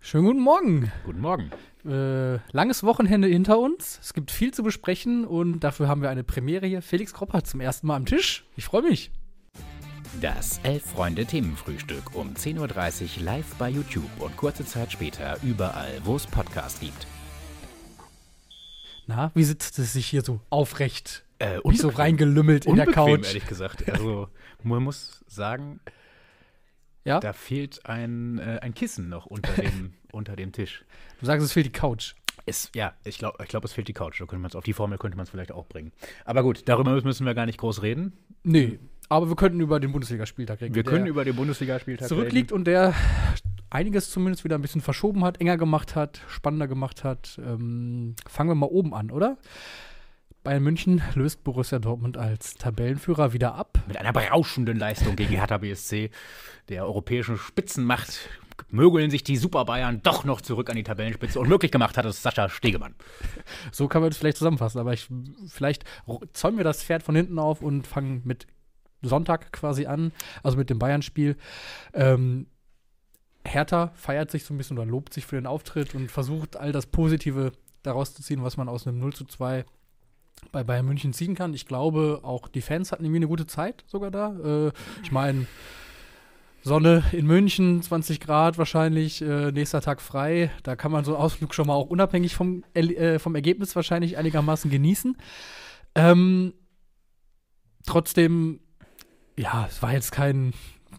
Schönen guten Morgen. Guten Morgen. Äh, langes Wochenende hinter uns. Es gibt viel zu besprechen und dafür haben wir eine Premiere hier. Felix Kropper zum ersten Mal am Tisch. Ich freue mich. Das Elf-Freunde-Themenfrühstück um 10.30 Uhr live bei YouTube und kurze Zeit später überall, wo es Podcasts gibt. Na, wie sitzt es sich hier so aufrecht? Äh, Nicht so reingelümmelt in der Couch. ehrlich gesagt. Also, man muss sagen, Ja? da fehlt ein, äh, ein Kissen noch unter dem, unter dem Tisch. Du sagst, es fehlt die Couch. Es, ja, ich glaube, ich glaub, es fehlt die Couch. Da könnte man's, auf die Formel könnte man es vielleicht auch bringen. Aber gut, darüber müssen wir gar nicht groß reden. Nee, aber wir könnten über den Bundesligaspieltag reden. Wir können über den Bundesligaspieltag zurückliegt und der einiges zumindest wieder ein bisschen verschoben hat, enger gemacht hat, spannender gemacht hat. Ähm, fangen wir mal oben an, oder? Bayern München löst Borussia Dortmund als Tabellenführer wieder ab. Mit einer berauschenden Leistung gegen Hertha BSC, der europäischen Spitzenmacht, mögeln sich die Super Bayern doch noch zurück an die Tabellenspitze. Und möglich gemacht hat es Sascha Stegemann. So kann man es vielleicht zusammenfassen, aber ich, vielleicht zäumen wir das Pferd von hinten auf und fangen mit Sonntag quasi an, also mit dem Bayern-Spiel. Ähm, Hertha feiert sich so ein bisschen oder lobt sich für den Auftritt und versucht all das Positive daraus zu ziehen, was man aus einem 0 zu 2 bei Bayern München ziehen kann. Ich glaube, auch die Fans hatten irgendwie eine gute Zeit sogar da. Äh, ich meine, Sonne in München, 20 Grad wahrscheinlich, äh, nächster Tag frei. Da kann man so einen Ausflug schon mal auch unabhängig vom, äh, vom Ergebnis wahrscheinlich einigermaßen genießen. Ähm, trotzdem, ja, es war jetzt kein,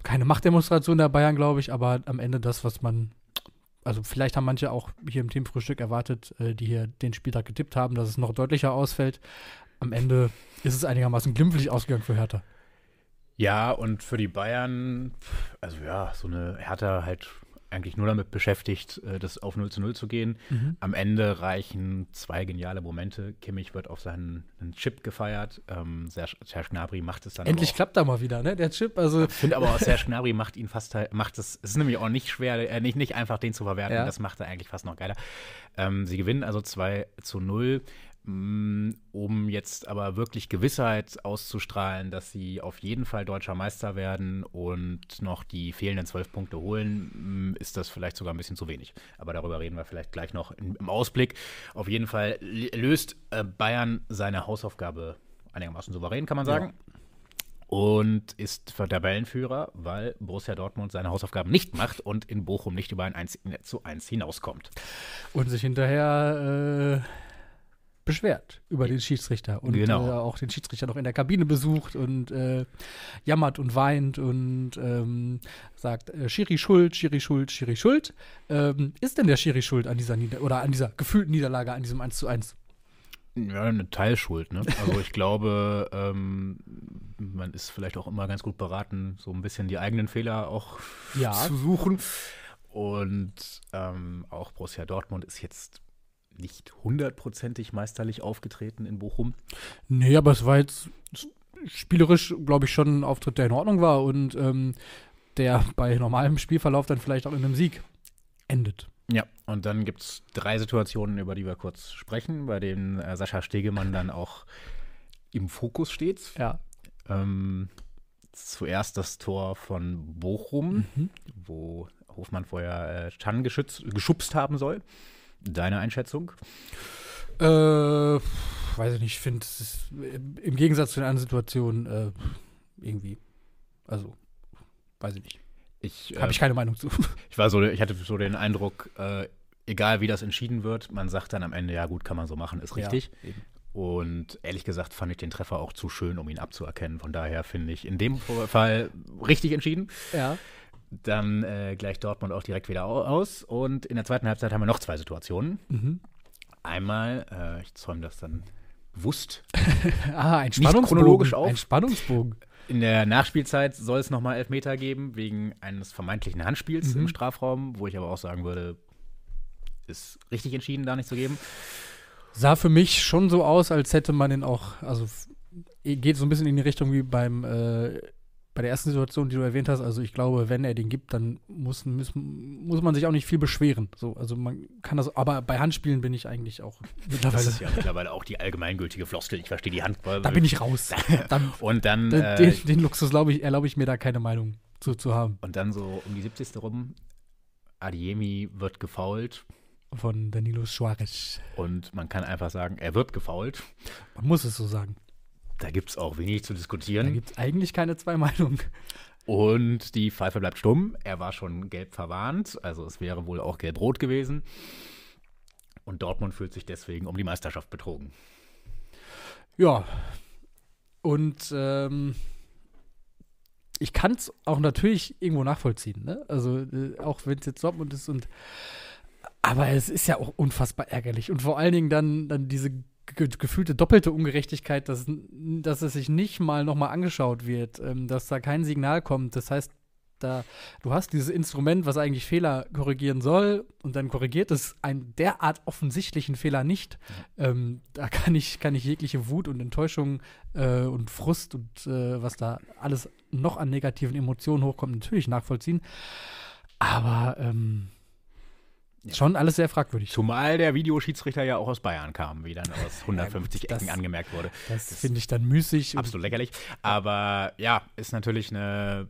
keine Machtdemonstration der Bayern, glaube ich, aber am Ende das, was man, also vielleicht haben manche auch hier im Teamfrühstück erwartet, äh, die hier den Spieltag getippt haben, dass es noch deutlicher ausfällt. Am Ende ist es einigermaßen glimpflich ausgegangen für Hertha. Ja, und für die Bayern, also ja, so eine Hertha halt eigentlich nur damit beschäftigt, äh, das auf 0 zu 0 zu gehen. Am Ende reichen zwei geniale Momente. Kimmich wird auf seinen einen Chip gefeiert. Ähm, Serge, Serge Gnabry macht es dann Endlich klappt da mal wieder, ne? Der Chip, also Ich finde aber auch, Serge Gnabry macht ihn fast macht es, es ist nämlich auch nicht schwer, äh, nicht, nicht einfach den zu verwerten, Ja. das macht er eigentlich fast noch geiler. Ähm, sie gewinnen also 2 zu 0, mh, um jetzt aber wirklich Gewissheit auszustrahlen, dass sie auf jeden Fall deutscher Meister werden und noch die fehlenden zwölf Punkte holen, mh, ist das vielleicht sogar ein bisschen zu wenig. Aber darüber reden wir vielleicht gleich noch im, Ausblick. Auf jeden Fall löst äh, Bayern seine Hausaufgabe einigermaßen souverän, kann man sagen und ist für Tabellenführer, weil Borussia Dortmund seine Hausaufgaben nicht macht und in Bochum nicht über ein 1 zu 1 hinauskommt. und sich hinterher äh, beschwert über den Schiedsrichter und Genau. äh, auch den Schiedsrichter noch in der Kabine besucht und äh, jammert und weint und ähm, sagt äh, Schiri schuld, Schiri schuld, Schiri schuld. Ähm, ist denn der Schiri schuld an dieser Nieder oder an dieser gefühlten Niederlage, an diesem 1 zu 1? Ja, eine Teilschuld, ne? Also ich glaube, ähm, man ist vielleicht auch immer ganz gut beraten, so ein bisschen die eigenen Fehler auch Ja. zu suchen. Und ähm, auch Borussia Dortmund ist jetzt nicht hundertprozentig meisterlich aufgetreten in Bochum. Nee, aber es war jetzt spielerisch, glaube ich, schon ein Auftritt, der in Ordnung war und ähm, der bei normalem Spielverlauf dann vielleicht auch in einem Sieg endet. Ja, und dann gibt es drei Situationen, über die wir kurz sprechen, bei denen äh, Sascha Stegemann dann auch im Fokus steht. Ja. Ähm, zuerst das Tor von Bochum, wo Hofmann vorher äh, Chan geschützt, geschubst haben soll. Deine Einschätzung? Äh, weiß ich nicht, ich finde, es ist äh, im Gegensatz zu den anderen Situationen äh, irgendwie, also, weiß ich nicht. Ich, Habe ich keine Meinung zu. ich war so, ich hatte so den Eindruck, äh, egal wie das entschieden wird, man sagt dann am Ende, ja gut, kann man so machen, ist richtig. Ja. Und ehrlich gesagt fand ich den Treffer auch zu schön, um ihn abzuerkennen. Von daher finde ich in dem Fall richtig entschieden. Ja. Dann äh, gleicht Dortmund auch direkt wieder au- aus. Und in der zweiten Halbzeit haben wir noch zwei Situationen. Mhm. Einmal, äh, ich zäume das dann bewusst. Ah, ein chronologisch Spannungsbogen. auf. Ein Spannungsbogen. In der Nachspielzeit soll es nochmal Elfmeter geben, wegen eines vermeintlichen Handspiels Mhm. im Strafraum, wo ich aber auch sagen würde, ist richtig entschieden, da nicht zu geben. Sah für mich schon so aus, als hätte man ihn auch, also geht so ein bisschen in die Richtung wie beim äh, bei der ersten Situation, die du erwähnt hast. Also ich glaube, wenn er den gibt, dann muss, muss, muss man sich auch nicht viel beschweren. So, also man kann das, aber bei Handspielen bin ich eigentlich auch Das mittlerweile. ist ja mittlerweile auch die allgemeingültige Floskel. Ich verstehe die Handball. da bin ich raus. Dann, Und dann, den, äh, den, den Luxus ich, erlaube ich mir da keine Meinung zu, zu haben. und dann so um die 70. rum Adiemi wird gefault. Von Danilo Suarez. Und man kann einfach sagen, er wird gefault. Man muss es so sagen. Da gibt es auch wenig zu Da diskutieren. gibt es eigentlich keine zwei Meinungen. Und die Pfeife bleibt stumm. Er war schon gelb verwarnt, also es wäre wohl auch gelb-rot gewesen. Und Dortmund fühlt sich deswegen um die Meisterschaft betrogen. Ja. Und ähm, ich kann es auch natürlich irgendwo nachvollziehen, ne? Also äh, auch wenn es jetzt Dortmund ist und aber es ist ja auch unfassbar ärgerlich. Und vor allen Dingen dann, dann diese ge gefühlte doppelte Ungerechtigkeit, dass, dass es sich nicht mal nochmal angeschaut wird, ähm, dass da kein Signal kommt. Das heißt, da, du hast dieses Instrument, was eigentlich Fehler korrigieren soll, und dann korrigiert es einen derart offensichtlichen Fehler nicht. Ähm, da kann ich, kann ich jegliche Wut und Enttäuschung äh, und Frust und äh, was da alles noch an negativen Emotionen hochkommt, natürlich nachvollziehen. Aber ähm, Ja. schon alles sehr fragwürdig. Zumal der Videoschiedsrichter ja auch aus Bayern kam, wie dann aus 150 das- Ecken angemerkt wurde. Das finde ich dann müßig. Absolut lächerlich. Aber ja, ist natürlich eine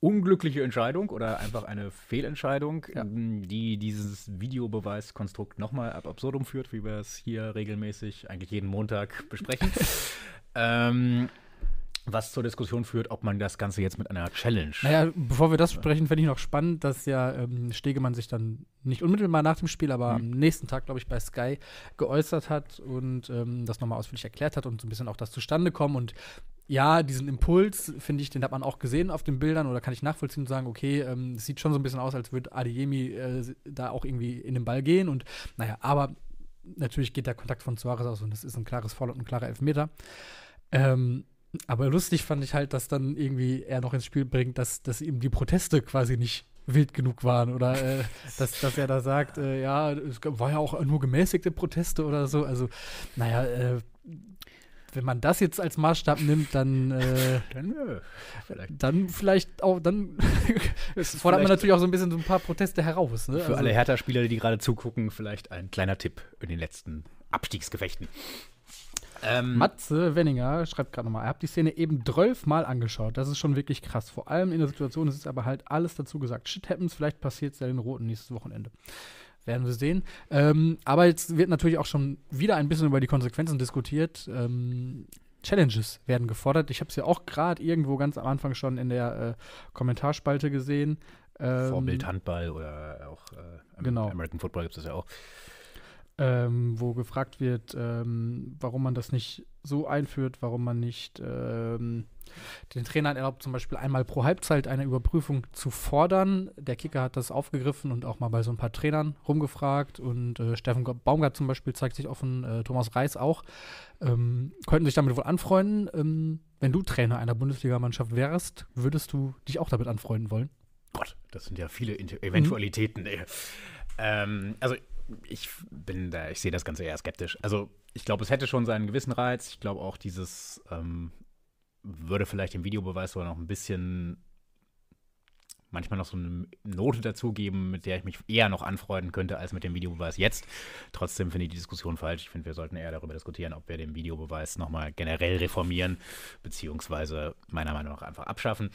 unglückliche Entscheidung oder einfach eine Fehlentscheidung, Ja. die dieses Videobeweiskonstrukt nochmal ab absurdum führt, wie wir es hier regelmäßig eigentlich jeden Montag besprechen. ähm, was zur Diskussion führt, ob man das Ganze jetzt mit einer Challenge. Naja, bevor wir das sprechen, fände ich noch spannend, dass ja ähm, Stegemann sich dann nicht unmittelbar nach dem Spiel, aber am nächsten Tag, glaube ich, bei Sky geäußert hat und ähm, das nochmal ausführlich erklärt hat und so ein bisschen auch das zustande kommen. Und ja, diesen Impuls, finde ich, den hat man auch gesehen auf den Bildern oder kann ich nachvollziehen und sagen, okay, ähm, es sieht schon so ein bisschen aus, als würde Adeyemi äh, da auch irgendwie in den Ball gehen und naja, aber natürlich geht der Kontakt von Suarez aus und das ist ein klares Foul und ein klarer Elfmeter. Ähm, aber lustig fand ich halt, dass dann irgendwie er noch ins Spiel bringt, dass, dass ihm die Proteste quasi nicht wild genug waren oder äh, dass, dass er da sagt, äh, ja, es war ja auch nur gemäßigte Proteste oder so. Also, naja, äh, wenn man das jetzt als Maßstab nimmt, dann, äh, Dann, äh, vielleicht. dann vielleicht auch, dann fordert man natürlich auch so ein bisschen so ein paar Proteste heraus. Ne? Für alle Hertha-Spieler, die gerade zugucken, vielleicht ein kleiner Tipp in den letzten Abstiegsgefechten. Ähm, Matze Wenninger schreibt gerade nochmal, er hat die Szene eben 12 Mal angeschaut. Das ist schon wirklich krass. Vor allem in der Situation ist es aber halt alles dazu gesagt. Shit happens, vielleicht passiert es ja den Roten nächstes Wochenende. Werden wir sehen. Ähm, aber jetzt wird natürlich auch schon wieder ein bisschen über die Konsequenzen diskutiert. Ähm, Challenges werden gefordert. Ich habe es ja auch gerade irgendwo ganz am Anfang schon in der äh, Kommentarspalte gesehen. Ähm, Vorbild Handball oder auch äh, Genau. American Football gibt es das ja auch. Ähm, wo gefragt wird, ähm, warum man das nicht so einführt, warum man nicht ähm, den Trainern erlaubt, zum Beispiel einmal pro Halbzeit eine Überprüfung zu fordern. Der Kicker hat das aufgegriffen und auch mal bei so ein paar Trainern rumgefragt und äh, Steffen Baumgart zum Beispiel zeigt sich offen, äh, Thomas Reis auch, ähm, könnten sich damit wohl anfreunden. Ähm, wenn du Trainer einer Bundesligamannschaft wärst, würdest du dich auch damit anfreunden wollen? Gott, das sind ja viele Eventualitäten. Ähm, also ich bin da, ich sehe das Ganze eher skeptisch. Also ich glaube, es hätte schon seinen gewissen Reiz. Ich glaube auch, dieses ähm, würde vielleicht dem Videobeweis sogar noch ein bisschen manchmal noch so eine Note dazugeben, mit der ich mich eher noch anfreunden könnte als mit dem Videobeweis jetzt. Trotzdem finde ich die Diskussion falsch. Ich finde, wir sollten eher darüber diskutieren, ob wir den Videobeweis nochmal generell reformieren, beziehungsweise meiner Meinung nach einfach abschaffen.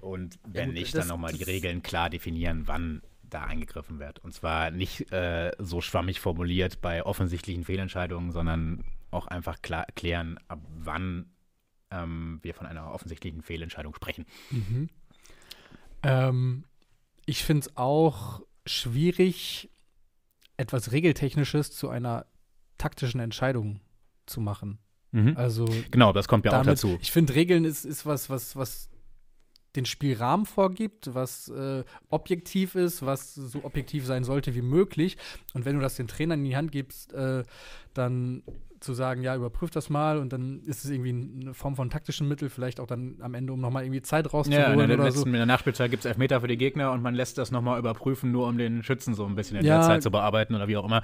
Und wenn gut, nicht, dann nochmal die Regeln klar definieren, wann da eingegriffen wird. Und zwar nicht äh, so schwammig formuliert bei offensichtlichen Fehlentscheidungen, sondern auch einfach klar erklären, ab wann ähm, wir von einer offensichtlichen Fehlentscheidung sprechen. Ähm, ich finde es auch schwierig, etwas Regeltechnisches zu einer taktischen Entscheidung zu machen. Also Genau, das kommt ja auch damit, dazu. ich finde, Regeln ist, ist was, was, was den Spielrahmen vorgibt, was äh, objektiv ist, was so objektiv sein sollte wie möglich. Und wenn du das den Trainern in die Hand gibst, äh, dann zu sagen, ja, überprüf das mal und dann ist es irgendwie eine Form von taktischen Mittel, vielleicht auch dann am Ende, um nochmal irgendwie Zeit Ja, rauszuholen in der, oder letzten, so. in der Nachspielzeit gibt es Elfmeter für die Gegner und man lässt das nochmal überprüfen, nur um den Schützen so ein bisschen in Ja. der Zeit zu bearbeiten oder wie auch immer.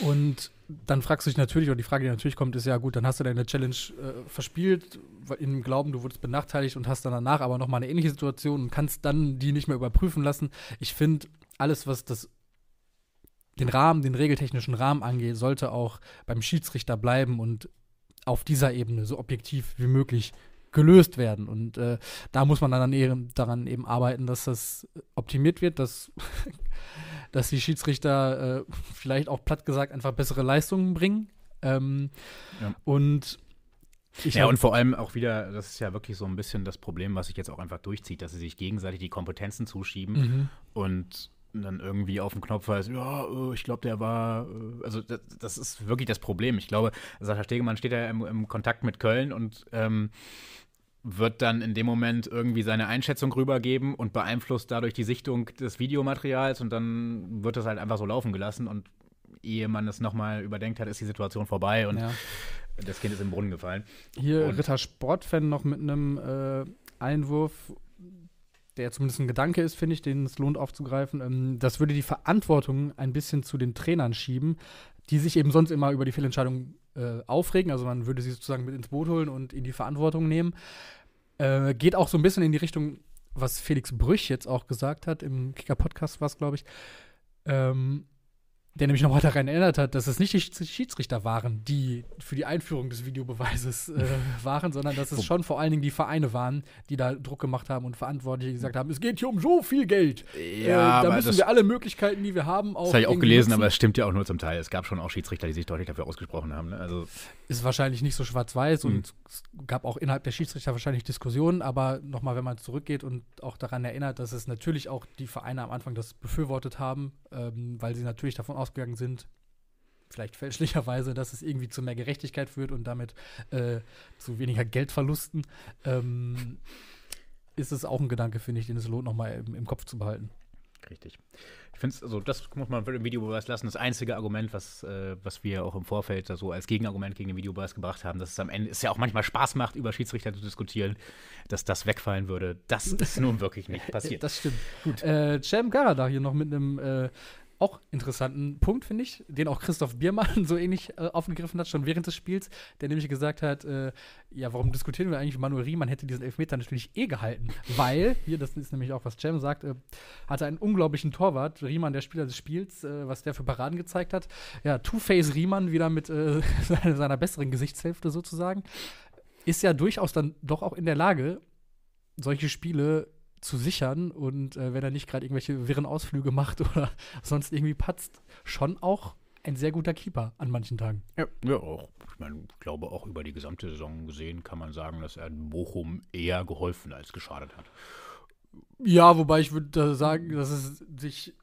Und dann fragst du dich natürlich, oder die Frage, die natürlich kommt, ist ja gut, dann hast du deine Challenge äh, verspielt, weil- im Glauben, du wurdest benachteiligt und hast dann danach aber nochmal eine ähnliche Situation und kannst dann die nicht mehr überprüfen lassen. Ich finde, alles, was das den Rahmen, den regeltechnischen Rahmen angeht, sollte auch beim Schiedsrichter bleiben und auf dieser Ebene so objektiv wie möglich gelöst werden. Und äh, da muss man dann eben, daran eben arbeiten, dass das optimiert wird, dass, dass die Schiedsrichter äh, vielleicht auch platt gesagt einfach bessere Leistungen bringen. Ähm, Ja. Und ich ja, und vor allem auch wieder, das ist ja wirklich so ein bisschen das Problem, was sich jetzt auch einfach durchzieht, dass sie sich gegenseitig die Kompetenzen zuschieben Mhm. und dann irgendwie auf dem Knopf heißt, ja, äh, ich glaube, der war, äh, also das, das ist wirklich das Problem. Ich glaube, Sascha Stegemann steht ja im, im Kontakt mit Köln und ähm, wird dann in dem Moment irgendwie seine Einschätzung rübergeben und beeinflusst dadurch die Sichtung des Videomaterials und dann wird das halt einfach so laufen gelassen und ehe man es nochmal überdenkt hat, ist die Situation vorbei und ja. das Kind ist im Brunnen gefallen. Hier Und- Ritter Sportfan noch mit einem äh, Einwurf, der zumindest ein Gedanke ist, finde ich, den es lohnt aufzugreifen. Ähm, das würde die Verantwortung ein bisschen zu den Trainern schieben, die sich eben sonst immer über die Fehlentscheidung äh, aufregen. Also man würde sie sozusagen mit ins Boot holen und in die Verantwortung nehmen. Äh, geht auch so ein bisschen in die Richtung, was Felix Brüch jetzt auch gesagt hat, im Kicker-Podcast war es, glaube ich. Ähm, der nämlich nochmal daran erinnert hat, dass es nicht die Schieds- Schiedsrichter waren, die für die Einführung des Videobeweises äh, waren, sondern dass es schon vor allen Dingen die Vereine waren, die da Druck gemacht haben und Verantwortliche gesagt haben, es geht hier um so viel Geld. äh, da müssen wir alle Möglichkeiten, die wir haben, auch Das habe ich auch gelesen, nutzen. aber es stimmt ja auch nur zum Teil. Es gab schon auch Schiedsrichter, die sich deutlich dafür ausgesprochen haben. Ne? Also, ist wahrscheinlich nicht so schwarz-weiß Mhm. und es gab auch innerhalb der Schiedsrichter wahrscheinlich Diskussionen, aber nochmal, wenn man zurückgeht und auch daran erinnert, dass es natürlich auch die Vereine am Anfang das befürwortet haben, ähm, weil sie natürlich davon ausgegangen sind, vielleicht fälschlicherweise, dass es irgendwie zu mehr Gerechtigkeit führt und damit äh, zu weniger Geldverlusten, ähm, ist es auch ein Gedanke, finde ich, den es lohnt, nochmal im, im Kopf zu behalten. Richtig. Ich finde es, also das muss man im Videobeweis lassen. Das einzige Argument, was, äh, was wir auch im Vorfeld da so als Gegenargument gegen den Videobeweis gebracht haben, dass es am Ende es ja auch manchmal Spaß macht, über Schiedsrichter zu diskutieren, dass das wegfallen würde. Das ist nun wirklich nicht passiert. Das stimmt. Gut. Äh, Cem Garada hier noch mit einem äh, auch interessanten Punkt, finde ich, den auch Christoph Biermann so ähnlich äh, aufgegriffen hat, schon während des Spiels, der nämlich gesagt hat, äh, ja, warum diskutieren wir eigentlich, Manuel Riemann hätte diesen Elfmeter natürlich eh gehalten, weil, hier, das ist nämlich auch, was Cem sagt, äh, hatte einen unglaublichen Torwart, Riemann, der Spieler des Spiels, äh, was der für Paraden gezeigt hat. Ja, Two-Face Riemann wieder mit äh, seiner, seiner besseren Gesichtshälfte sozusagen, ist ja durchaus dann doch auch in der Lage, solche Spiele zu sichern und äh, wenn er nicht gerade irgendwelche wirren Ausflüge macht oder sonst irgendwie patzt, schon auch ein sehr guter Keeper an manchen Tagen. Ja, ja auch. Ich meine, ich glaube, auch über die gesamte Saison gesehen kann man sagen, dass er Bochum eher geholfen als geschadet hat. Ja, wobei ich würde sagen, dass es sich,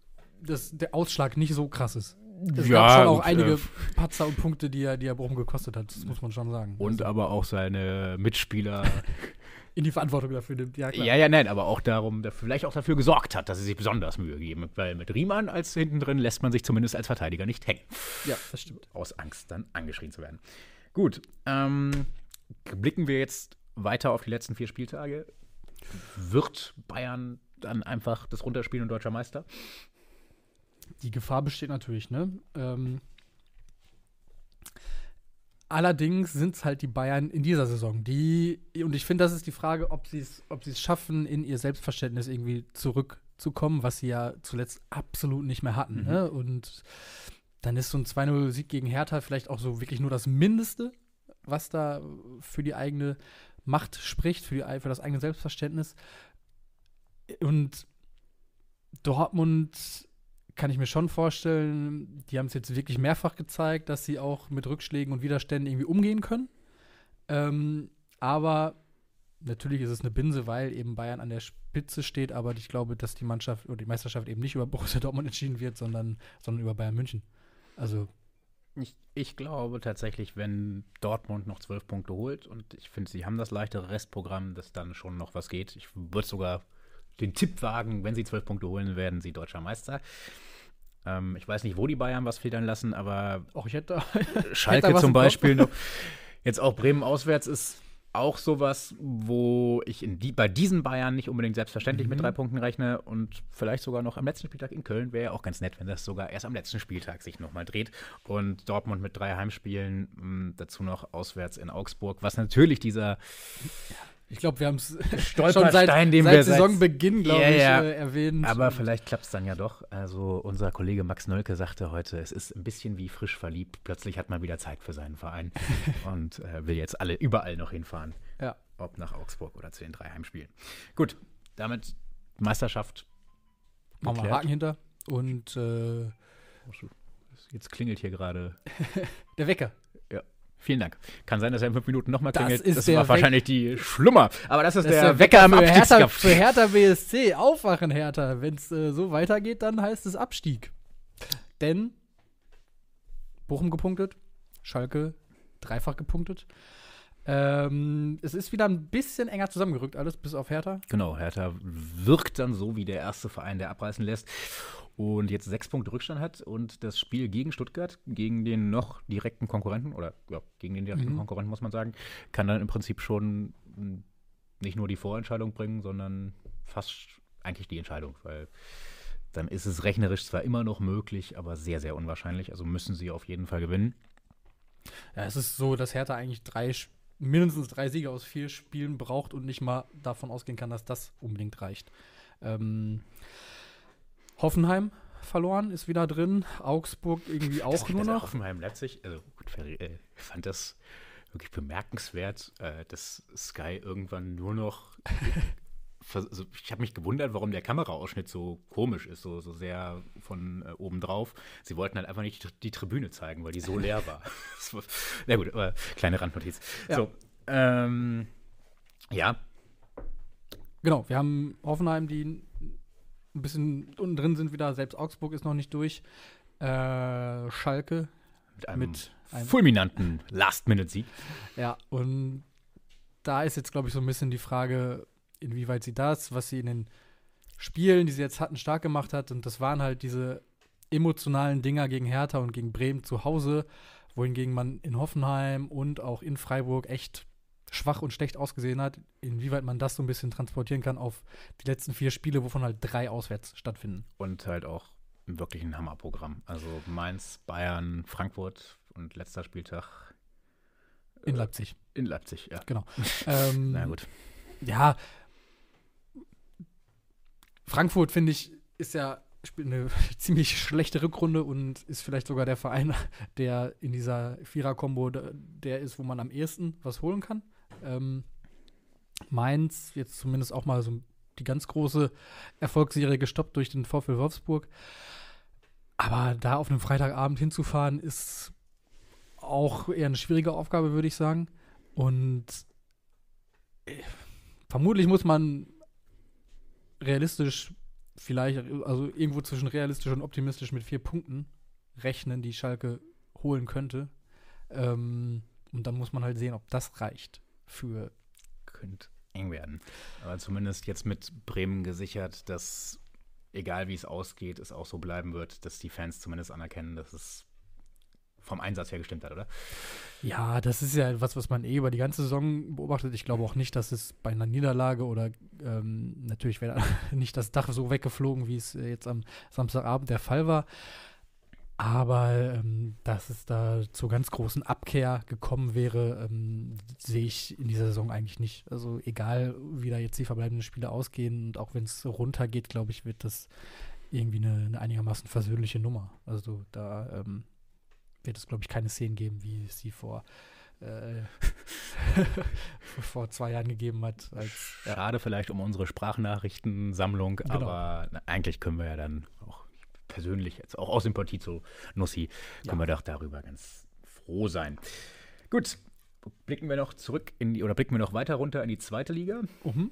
dass der Ausschlag nicht so krass ist. Es Ja, gab schon auch gut, einige äh, Patzer und Punkte, die er, die er Bochum gekostet hat, das muss man schon sagen. Und Also, aber auch seine Mitspieler in die Verantwortung dafür nimmt. Ja, klar. Ja, ja, nein, aber auch darum, vielleicht auch dafür gesorgt hat, dass sie sich besonders Mühe geben. Weil mit Riemann als hinten drin lässt man sich zumindest als Verteidiger nicht hängen. ja das stimmt. Aus Angst, dann angeschrien zu werden. Gut, ähm, blicken wir jetzt weiter auf die letzten vier Spieltage. Wird Bayern dann einfach das runterspielen und deutscher Meister? Die Gefahr besteht natürlich, ne? Ähm, allerdings sind es halt die Bayern in dieser Saison, die, und ich finde, das ist die Frage, ob sie es ob sie's schaffen, in ihr Selbstverständnis irgendwie zurückzukommen, was sie ja zuletzt absolut nicht mehr hatten. Mhm. Ne? Und dann ist so ein 2-0-Sieg gegen Hertha vielleicht auch so wirklich nur das Mindeste, was da für die eigene Macht spricht, für, die, für das eigene Selbstverständnis. Und Dortmund kann ich mir schon vorstellen, die haben es jetzt wirklich mehrfach gezeigt, dass sie auch mit Rückschlägen und Widerständen irgendwie umgehen können. Ähm, aber natürlich ist es eine Binse, weil eben Bayern an der Spitze steht, aber ich glaube, dass die Mannschaft oder die Meisterschaft eben nicht über Borussia Dortmund entschieden wird, sondern, sondern über Bayern München. Also, Ich, ich glaube tatsächlich, wenn Dortmund noch zwölf Punkte holt und ich finde, sie haben das leichtere Restprogramm, dass dann schon noch was geht. Ich würde sogar den Tipp wagen, wenn sie zwölf Punkte holen, werden sie deutscher Meister. Ähm, ich weiß nicht, wo die Bayern was federn lassen, aber auch ich hätte Schalke was zum. Beispiel noch. Jetzt auch Bremen auswärts ist auch sowas, wo ich die, bei diesen Bayern nicht unbedingt selbstverständlich mit Mhm. drei Punkten rechne und vielleicht sogar noch am letzten Spieltag in Köln wäre ja auch ganz nett, wenn das sogar erst am letzten Spieltag sich nochmal dreht und Dortmund mit drei Heimspielen, mh, dazu noch auswärts in Augsburg, was natürlich dieser Ich glaube, wir haben es Stolperstein, seit, den seit wir Saisonbeginn, glaube Ja, ich, ja. Äh, erwähnt. Aber vielleicht klappt es dann ja doch. Also unser Kollege Max Nölke sagte heute, es ist ein bisschen wie frisch verliebt. Plötzlich hat man wieder Zeit für seinen Verein und äh, will jetzt alle überall noch hinfahren. Ja. Ob nach Augsburg oder zu den drei Heimspielen. Gut, damit Meisterschaft. machen wir. Haken hinter. Und äh, Jetzt klingelt hier gerade. der Wecker. Vielen Dank. Kann sein, dass er in fünf Minuten nochmal klingelt. ist das der war wahrscheinlich die Schlummer. Aber das ist Das ist der, Wecker am für Hertha, Abstiegskampf. für Hertha BSC. Aufwachen, Hertha. Wenn es äh, so weitergeht, dann heißt es Abstieg. Denn Bochum gepunktet, Schalke dreifach gepunktet. Ähm, es ist wieder ein bisschen enger zusammengerückt, alles bis auf Hertha. Genau, Hertha wirkt dann so wie der erste Verein, der abreißen lässt und jetzt sechs Punkte Rückstand hat und das Spiel gegen Stuttgart, gegen den noch direkten Konkurrenten oder ja, gegen den direkten Mhm. Konkurrenten muss man sagen, kann dann im Prinzip schon nicht nur die Vorentscheidung bringen, sondern fast eigentlich die Entscheidung, weil dann ist es rechnerisch zwar immer noch möglich, aber sehr, sehr unwahrscheinlich. Also müssen sie auf jeden Fall gewinnen. Ja, es ist so, dass Hertha eigentlich drei, mindestens drei Siege aus vier Spielen braucht und nicht mal davon ausgehen kann, dass das unbedingt reicht. Ähm, Hoffenheim verloren, ist wieder drin. Augsburg irgendwie auch Das- nur das noch. Hoffenheim Leipzig, also gut, äh, ich fand das wirklich bemerkenswert, äh, dass Sky irgendwann nur noch. also ich habe mich gewundert, warum der Kameraausschnitt so komisch ist, so, so sehr von äh, oben drauf. Sie wollten halt einfach nicht die, die Tribüne zeigen, weil die so leer war. War- Na gut, aber kleine Randnotiz. Ja. So, ähm, ja, Genau, wir haben Hoffenheim, die ein bisschen unten drin sind wieder. Selbst Augsburg ist noch nicht durch. Äh, Schalke mit einem mit einem fulminanten Last-Minute-Sieg. Ja, und da ist jetzt, glaube ich, so ein bisschen die Frage, inwieweit sie das, was sie in den Spielen, die sie jetzt hatten, stark gemacht hat. Und das waren halt diese emotionalen Dinger gegen Hertha und gegen Bremen zu Hause, wohingegen man in Hoffenheim und auch in Freiburg echt schwach und schlecht ausgesehen hat. Inwieweit man das so ein bisschen transportieren kann auf die letzten vier Spiele, wovon halt drei auswärts stattfinden. und halt auch wirklich ein Hammerprogramm. Also Mainz, Bayern, Frankfurt und letzter Spieltag In äh, Leipzig. In Leipzig, ja. Ähm, Na gut. Ja. Frankfurt, finde ich, ist ja spielt eine ziemlich schlechte Rückrunde und ist vielleicht sogar der Verein, der in dieser Vierer-Kombo der, der ist, wo man am ehesten was holen kann. Ähm, Mainz jetzt zumindest auch mal so die ganz große Erfolgsserie gestoppt durch den VfL Wolfsburg. Aber da auf einem Freitagabend hinzufahren, ist auch eher eine schwierige Aufgabe, würde ich sagen. Und äh, vermutlich muss man realistisch vielleicht, also irgendwo zwischen realistisch und optimistisch mit vier Punkten rechnen, die Schalke holen könnte. Ähm, und dann muss man halt sehen, ob das reicht für. Könnte eng werden. Aber zumindest jetzt mit Bremen gesichert, dass egal wie es ausgeht, es auch so bleiben wird, dass die Fans zumindest anerkennen, dass es vom Einsatz her gestimmt hat, oder? Ja, das ist ja was, was man eh über die ganze Saison beobachtet. Ich glaube auch nicht, dass es bei einer Niederlage oder ähm, natürlich wäre nicht das Dach so weggeflogen, wie es äh, jetzt am Samstagabend der Fall war. Aber ähm, dass es da zur ganz großen Abkehr gekommen wäre, ähm, sehe ich in dieser Saison eigentlich nicht. Also egal, wie da jetzt die verbleibenden Spiele ausgehen und auch wenn es runtergeht, glaube ich, wird das irgendwie eine, eine einigermaßen versöhnliche Nummer. Also da ähm, wird es, glaube ich, keine Szenen geben, wie es sie vor, äh, vor zwei Jahren gegeben hat. Als, ja. Schade vielleicht um unsere Sprachnachrichtensammlung, Genau. aber eigentlich können wir ja dann auch persönlich, jetzt auch aus Sympathie zu Nussi, können wir doch darüber ganz froh sein. Gut, blicken wir noch zurück in die, oder blicken wir noch weiter runter in die zweite Liga. Mhm.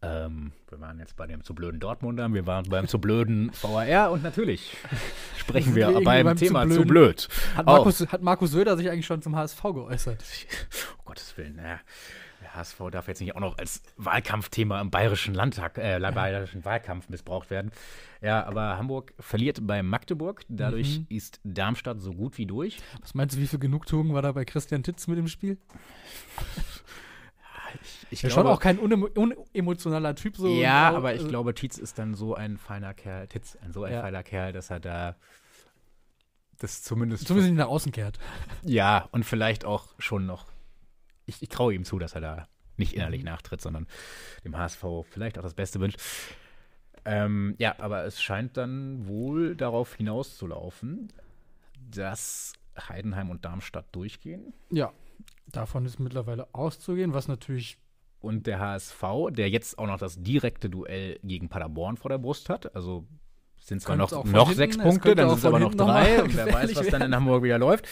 Ähm, wir waren jetzt bei dem zu blöden Dortmundern, wir waren beim zu blöden VAR und natürlich sprechen wir beim, beim zu Thema zu blöden? blöd. Hat. Markus, hat Markus Söder sich eigentlich schon zum HSV geäußert? Um Gottes Willen, ja. Der HSV darf jetzt nicht auch noch als Wahlkampfthema im bayerischen Landtag, äh, bayerischen Wahlkampf missbraucht werden. Ja, aber Hamburg verliert bei Magdeburg. Dadurch Mhm. ist Darmstadt so gut wie durch. Was meinst du, wie viel Genugtuung war da bei Christian Titz mit dem Spiel? Ich Der ist schon auch kein unemo- unemotionaler Typ. So ja, aber ich äh, glaube, Tietz ist dann so ein feiner Kerl, Titz, ein so ein Ja. feiner Kerl, dass er da das zumindest, Zumindest nicht nach außen kehrt. ja und vielleicht auch schon noch. Ich, ich traue ihm zu, dass er da nicht innerlich nachtritt, sondern dem HSV vielleicht auch das Beste wünscht. Ähm, ja, aber es scheint dann wohl darauf hinauszulaufen, dass Heidenheim und Darmstadt durchgehen. Ja, davon ist mittlerweile auszugehen, was natürlich Und der HSV, der jetzt auch noch das direkte Duell gegen Paderborn vor der Brust hat, also sind zwar noch, noch hinten, sechs Punkte, dann sind es aber noch drei und wer weiß, was dann in werden. Hamburg wieder läuft.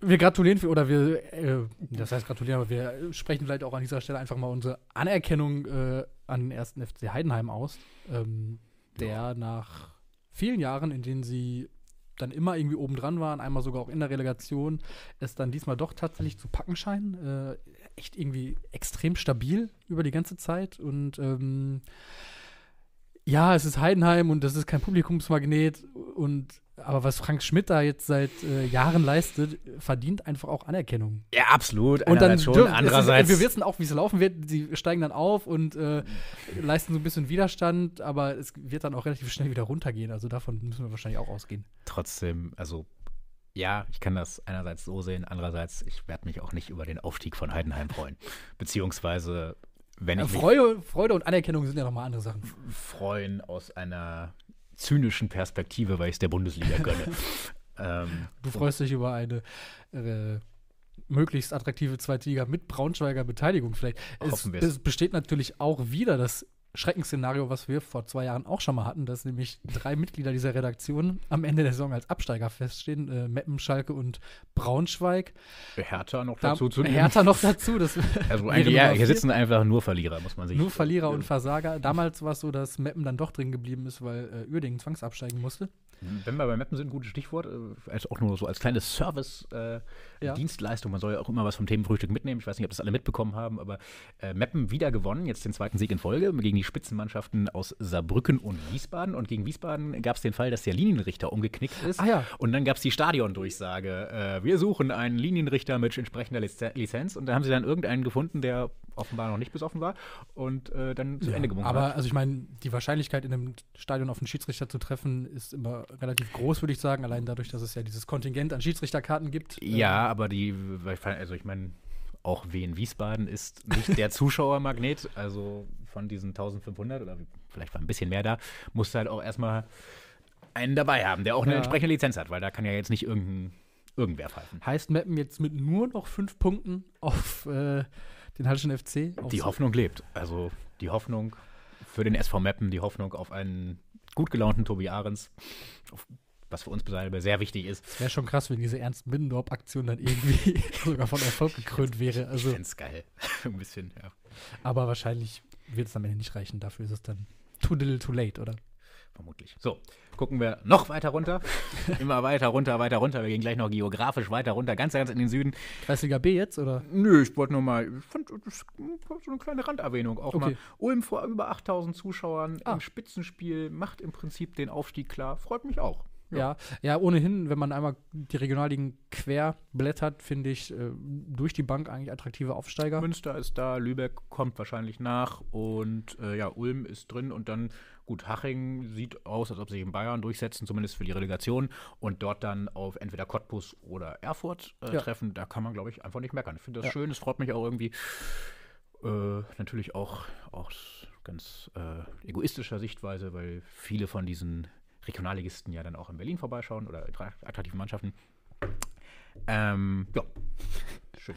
Wir gratulieren oder wir, äh, das heißt gratulieren, aber wir sprechen vielleicht auch an dieser Stelle einfach mal unsere Anerkennung äh, an den ersten FC Heidenheim aus, ähm, der nach vielen Jahren, in denen sie dann immer irgendwie oben dran waren, einmal sogar auch in der Relegation, es dann diesmal doch tatsächlich zu packen scheinen. Äh, echt irgendwie extrem stabil über die ganze Zeit und ähm, ja, es ist Heidenheim und das ist kein Publikumsmagnet und aber was Frank Schmidt da jetzt seit äh, Jahren leistet, verdient einfach auch Anerkennung. Ja, absolut. Und dann schon, dürfen- andererseits. Ist, wir wissen auch, wie es laufen wird. Sie steigen dann auf und äh, leisten so ein bisschen Widerstand, aber es wird dann auch relativ schnell wieder runtergehen. Also davon müssen wir wahrscheinlich auch ausgehen. trotzdem, also ja, ich kann das einerseits so sehen, andererseits, ich werde mich auch nicht über den Aufstieg von Heidenheim freuen. Beziehungsweise, wenn ich mich Freude, Freude und Anerkennung sind ja nochmal andere Sachen. freuen aus einer zynischen Perspektive, weil ich es der Bundesliga gönne. ähm, Du freust dich über eine äh, möglichst attraktive zweite Liga mit Braunschweiger Beteiligung vielleicht. Es, Hoffen es besteht natürlich auch wieder das Schreckensszenario, was wir vor zwei Jahren auch schon mal hatten, dass nämlich drei Mitglieder dieser Redaktion am Ende der Saison als Absteiger feststehen: äh, Meppen, Schalke und Braunschweig. Hertha noch Da, dazu zu nehmen. Hertha noch dazu. Das Also eigentlich, ja, hier sitzen einfach nur Verlierer, muss man sich. Nur Verlierer und Versager. Damals war es so, dass Meppen dann doch drin geblieben ist, weil äh, Uerdingen zwangsabsteigen musste. Wenn wir bei Mappen sind, ein gutes Stichwort, äh, als auch nur so als kleine Service-Dienstleistung. Ja. Man soll ja auch immer was vom Themenfrühstück mitnehmen. Ich weiß nicht, ob das alle mitbekommen haben, aber äh, Meppen wieder gewonnen, jetzt den zweiten Sieg in Folge gegen die Spitzenmannschaften aus Saarbrücken und Wiesbaden. Und gegen Wiesbaden gab es den Fall, dass der Linienrichter umgeknickt ist. Ah ja. Und dann gab es die Stadiondurchsage. Äh, wir suchen einen Linienrichter mit entsprechender Liz- Lizenz. Und da haben sie dann irgendeinen gefunden, der offenbar noch nicht besoffen war und äh, dann zu Ende gewunken Aber hat. also ich meine, die Wahrscheinlichkeit in einem Stadion auf einen Schiedsrichter zu treffen, ist immer relativ groß, würde ich sagen. Allein dadurch, dass es ja dieses Kontingent an Schiedsrichterkarten gibt. Ja, aber die, also ich meine, auch Wien Wiesbaden ist nicht der Zuschauermagnet. Also von diesen 1500 oder vielleicht war ein bisschen mehr da, musst du halt auch erstmal einen dabei haben, der auch eine Ja. entsprechende Lizenz hat, weil da kann ja jetzt nicht irgendein, irgendwer pfeifen. Heißt Meppen jetzt mit nur noch fünf Punkten auf äh, den Hallischen FC? Die Hoffnung lebt. Also die Hoffnung für den SV Meppen, die Hoffnung auf einen gut gelaunten Tobi Ahrens, auf, was für uns beide sehr wichtig ist. Wäre schon krass, wenn diese Ernst Binnendorp-Aktion dann irgendwie sogar von Erfolg gekrönt wäre. Ich Also, fände es geil. ein bisschen, ja. aber wahrscheinlich wird es am Ende nicht reichen. Dafür ist es dann too little too late, oder? Vermutlich. So, gucken wir noch weiter runter. Immer weiter runter, weiter runter. Wir gehen gleich noch geografisch weiter runter, ganz, ganz in den Süden. Kreisliga B jetzt, oder? Nö, ich wollte nur mal, ich fand das so eine kleine Randerwähnung auch Okay. mal. Ulm vor über 8000 Zuschauern Ah. im Spitzenspiel macht im Prinzip den Aufstieg klar. Freut mich auch. Ja. ja, ohnehin, wenn man einmal die Regionalligen quer blättert, finde ich äh, durch die Bank eigentlich attraktive Aufsteiger. Münster ist da, Lübeck kommt wahrscheinlich nach und äh, ja, Ulm ist drin und dann, gut, Haching sieht aus, als ob sie sich in Bayern durchsetzen, zumindest für die Relegation und dort dann auf entweder Cottbus oder Erfurt äh, Ja. treffen. Da kann man, glaube ich, einfach nicht meckern. Ich finde das Ja. schön, es freut mich auch irgendwie. Äh, natürlich auch aus ganz äh, egoistischer Sichtweise, weil viele von diesen Regionalligisten ja dann auch in Berlin vorbeischauen oder attraktiven Mannschaften. Ähm, ja, schön.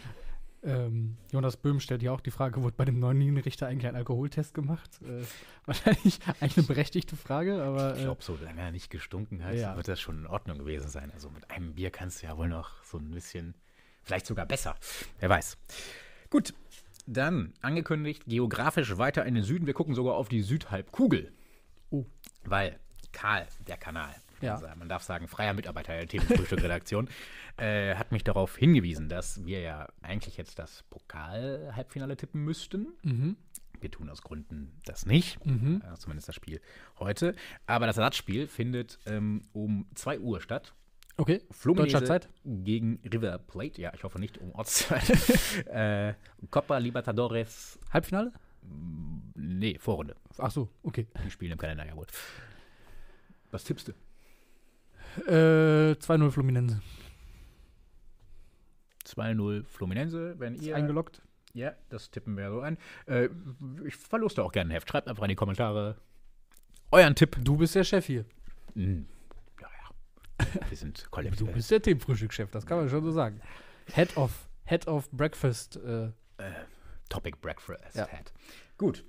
Ähm, Jonas Böhm stellt ja auch die Frage, wurde bei dem neuen Linienrichter eigentlich ein Alkoholtest gemacht? Äh, wahrscheinlich eigentlich eine berechtigte Frage, aber Ich äh, glaube, solange er nicht gestunken hat, Ja. wird das schon in Ordnung gewesen sein. Also mit einem Bier kannst du ja wohl noch so ein bisschen, vielleicht sogar besser. Wer weiß. Gut, dann angekündigt, geografisch weiter in den Süden. Wir gucken sogar auf die Südhalbkugel. Oh. Weil Karl, der Kanal, Ja. also man darf sagen, freier Mitarbeiter der Themenfrühstück-Redaktion, äh, hat mich darauf hingewiesen, dass wir ja eigentlich jetzt das Pokal-Halbfinale tippen müssten. mhm, Wir tun aus Gründen das nicht, mhm. äh, zumindest das Spiel heute. Aber das Ersatzspiel findet ähm, um 2 Uhr statt. Okay, Fluminense deutscher Zeit. gegen River Plate. Ja, ich hoffe nicht um Ortszeit. äh, Copa Libertadores. Halbfinale? Nee, Vorrunde. Ach so, okay. Die spielen im Kalender, jawohl. Was tippst du? Äh, 2-0 Fluminense. 2-0 Fluminense, wenn ihr. Eingeloggt. Ja, das tippen wir so ein. Äh, ich verluste auch gerne ein Heft. Schreibt einfach in die Kommentare euren Tipp. Du bist der Chef hier. Hm, Ja, ja. Wir sind Du kollektiv. bist der Teamfrühstückchef, das kann man schon so sagen. Head of, Head of Breakfast, äh, Topic Breakfast. Ja. Hat. Gut.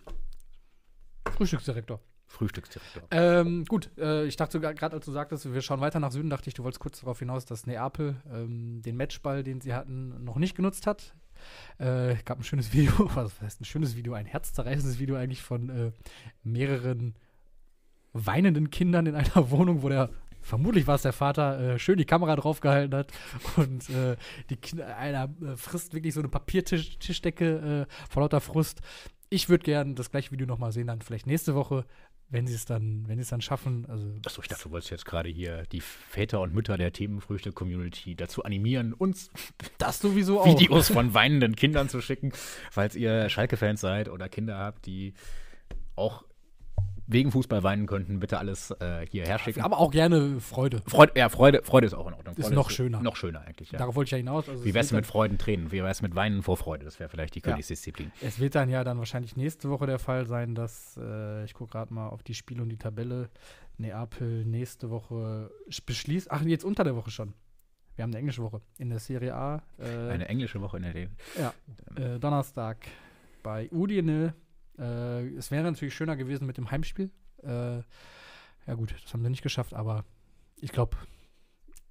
Frühstücksdirektor. Frühstücksdirektor. Ähm, gut, äh, ich dachte gerade, als du sagtest, wir schauen weiter nach Süden, dachte ich, du wolltest kurz darauf hinaus, dass Neapel ähm, den Matchball, den sie hatten, noch nicht genutzt hat. Äh, gab ein schönes Video, was heißt ein schönes Video, ein herzzerreißendes Video eigentlich von äh, mehreren weinenden Kindern in einer Wohnung, wo der vermutlich war es der Vater, äh, schön die Kamera draufgehalten hat und äh, die einer äh, frisst wirklich so eine Papiertischdecke äh, vor lauter Frust. Ich würde gerne das gleiche Video nochmal sehen, dann vielleicht nächste Woche, wenn sie es dann, wenn sie es dann schaffen. Also Achso, ich dachte, du wolltest jetzt gerade hier die Väter und Mütter der Themenfrüchte-Community dazu animieren, uns das sowieso auch. Videos von weinenden Kindern zu schicken, falls ihr Schalke-Fans seid oder Kinder habt, die auch wegen Fußball weinen könnten, bitte alles äh, hierher schicken. Aber auch gerne Freude. Freude, ja, Freude, Freude ist auch in Ordnung. Ist Freude noch schöner. Noch schöner eigentlich, ja. Darauf wollte ich ja hinaus. Also Wie es wär's mit Freudentränen? Wie wär's mit Weinen vor Freude? Das wäre vielleicht die Ja. Königsdisziplin. dann, es wird dann ja dann wahrscheinlich nächste Woche der Fall sein, dass äh, ich gucke gerade mal auf die Spiele und die Tabelle. Neapel nächste Woche sch- beschließt. Ach, jetzt unter der Woche schon. Wir haben eine englische Woche in der Serie A. Äh, Eine englische Woche in der Leben. Ja, äh, Donnerstag bei Udine. Äh, es wäre natürlich schöner gewesen mit dem Heimspiel. Äh, ja gut, das haben sie nicht geschafft, aber ich glaube,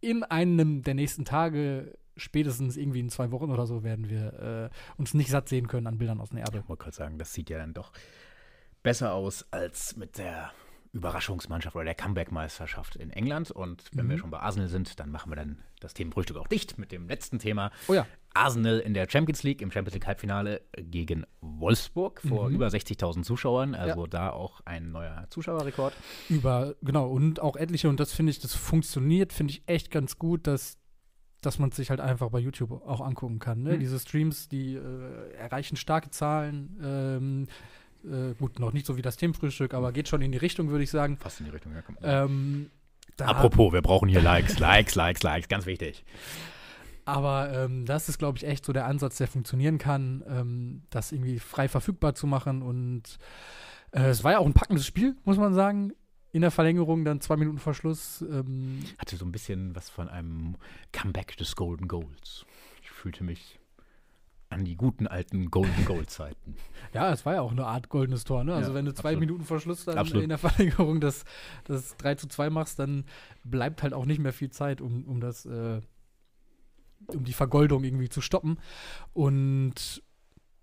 in einem der nächsten Tage, spätestens irgendwie in zwei Wochen oder so, werden wir äh, uns nicht satt sehen können an Bildern aus Neapel. Ich wollte gerade sagen, das sieht ja dann doch besser aus als mit der Überraschungsmannschaft oder der Comeback-Meisterschaft in England. Und wenn Mhm. wir schon bei Arsenal sind, dann machen wir dann das Themenfrühstück auch dicht mit dem letzten Thema. Oh ja, Arsenal in der Champions League, im Champions League Halbfinale gegen Wolfsburg vor Mhm. über 60.000 Zuschauern. Also da auch ein neuer Zuschauerrekord. über, genau, und auch etliche, und das finde ich, das funktioniert, finde ich echt ganz gut, dass dass man sich halt einfach bei YouTube auch angucken kann. Ne? Mhm. Diese Streams, die äh, erreichen starke Zahlen. Ähm, äh, gut, noch nicht so wie das Themenfrühstück, aber geht schon in die Richtung, würde ich sagen. Fast in die Richtung herkommt. Ähm, da- Apropos, wir brauchen hier Likes, Likes, Likes, Likes, ganz wichtig. Aber ähm, das ist, glaube ich, echt so der Ansatz, der funktionieren kann, ähm, das irgendwie frei verfügbar zu machen. Und äh, es war ja auch ein packendes Spiel, muss man sagen. In der Verlängerung dann zwei Minuten Verschluss. Ähm, Hatte so ein bisschen was von einem Comeback des Golden Goals. Ich fühlte mich an die guten alten Golden Goal Zeiten. ja, es war ja auch eine Art goldenes Tor. Ne? Also, Ja, wenn du zwei absolut. Minuten Verschluss dann Absolut. in der Verlängerung das, das 3 zu 2 machst, dann bleibt halt auch nicht mehr viel Zeit, um, um das. Äh, um die Vergoldung irgendwie zu stoppen. Und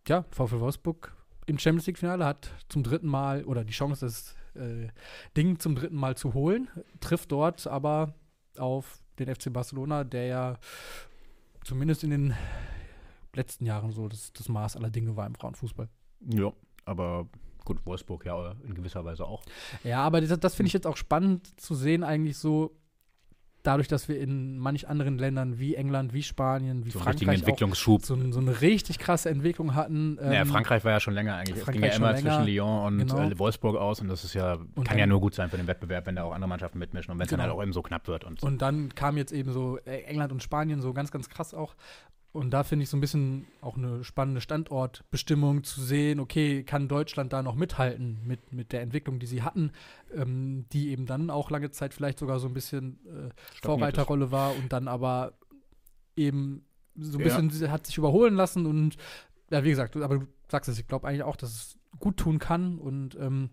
ja, VfL Wolfsburg im Champions League-Finale hat zum dritten Mal oder die Chance, das äh, Ding zum dritten Mal zu holen, trifft dort aber auf den FC Barcelona, der ja zumindest in den letzten Jahren so das, das Maß aller Dinge war im Frauenfußball. Ja, aber gut, Wolfsburg ja in gewisser Weise auch. Ja, aber das, das finde ich jetzt auch spannend zu sehen, eigentlich so, dadurch, dass wir in manch anderen Ländern wie England, wie Spanien, wie So Frankreich Entwicklungsschub. so, so eine richtig krasse Entwicklung hatten. ja, ähm, Frankreich war ja schon länger eigentlich. Es ging Frankreich ja immer länger, zwischen Lyon und genau. äh, Wolfsburg aus und das ist ja, Und kann ja dann- nur gut sein für den Wettbewerb, wenn da auch andere Mannschaften mitmischen und wenn es dann Genau. halt auch eben so knapp wird. Und, Und dann kam jetzt eben so England und Spanien so ganz, ganz krass auch. Und da finde ich so ein bisschen auch eine spannende Standortbestimmung zu sehen, okay, kann Deutschland da noch mithalten mit, mit der Entwicklung, die sie hatten, ähm, die eben dann auch lange Zeit vielleicht sogar so ein bisschen äh, Vorreiterrolle war und dann aber eben so ein Ja. bisschen hat sich überholen lassen und ja, wie gesagt, aber du sagst es, ich glaube eigentlich auch, dass es gut tun kann und ähm,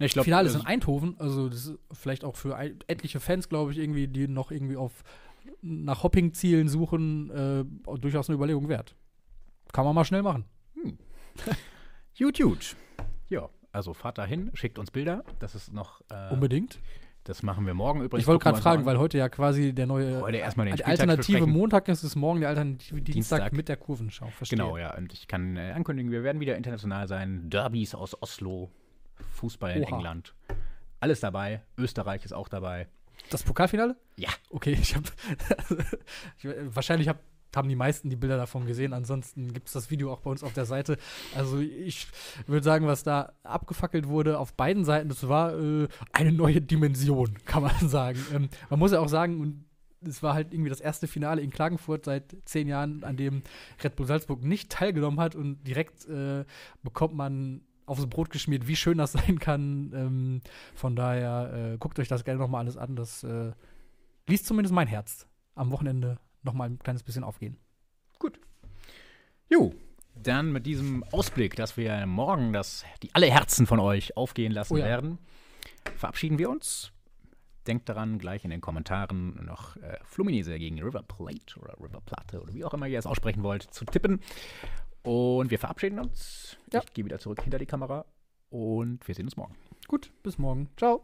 Ne, ich glaube, Finale ist in Eindhoven, also das ist vielleicht auch für ein, etliche Fans, glaube ich, irgendwie, die noch irgendwie auf nach Hopping-Zielen suchen, äh, durchaus eine Überlegung wert. Kann man mal schnell machen. Huge, huge. Ja, also fahrt da hin, schickt uns Bilder. Das ist noch, äh, Unbedingt. das machen wir morgen übrigens. Ich wollte gerade fragen, weil heute ja quasi der neue Heute erstmal den die Spieltag Alternative besprechen. Montag ist, ist morgen der Alternative Dienstag, Dienstag. mit der Kurvenschau. Verstehe. Genau, ja. Und ich kann äh, ankündigen, wir werden wieder international sein. Derbys aus Oslo, Fußball in Oha. England. Alles dabei. Österreich ist auch dabei. Das Pokalfinale? Ja. Okay, ich habe ich, wahrscheinlich hab, haben die meisten die Bilder davon gesehen. Ansonsten gibt es das Video auch bei uns auf der Seite. Also ich würde sagen, was da abgefackelt wurde auf beiden Seiten, das war äh, eine neue Dimension, kann man sagen. Ähm, man muss ja auch sagen, und es war halt irgendwie das erste Finale in Klagenfurt seit zehn Jahren, an dem Red Bull Salzburg nicht teilgenommen hat und direkt äh, bekommt man aufs Brot geschmiert, wie schön das sein kann. Ähm, von daher äh, guckt euch das gerne nochmal alles an. Das äh, liest zumindest mein Herz am Wochenende nochmal ein kleines bisschen aufgehen. Gut. Jo, dann mit diesem Ausblick, dass wir morgen das, die alle Herzen von euch aufgehen lassen Oh ja. werden, verabschieden wir uns. Denkt daran, gleich in den Kommentaren noch äh, Fluminense gegen River Plate oder River Plate oder wie auch immer ihr es aussprechen wollt, zu tippen. Und wir verabschieden uns. Ja. Ich gehe wieder zurück hinter die Kamera und wir sehen uns morgen. Gut, bis morgen. Ciao.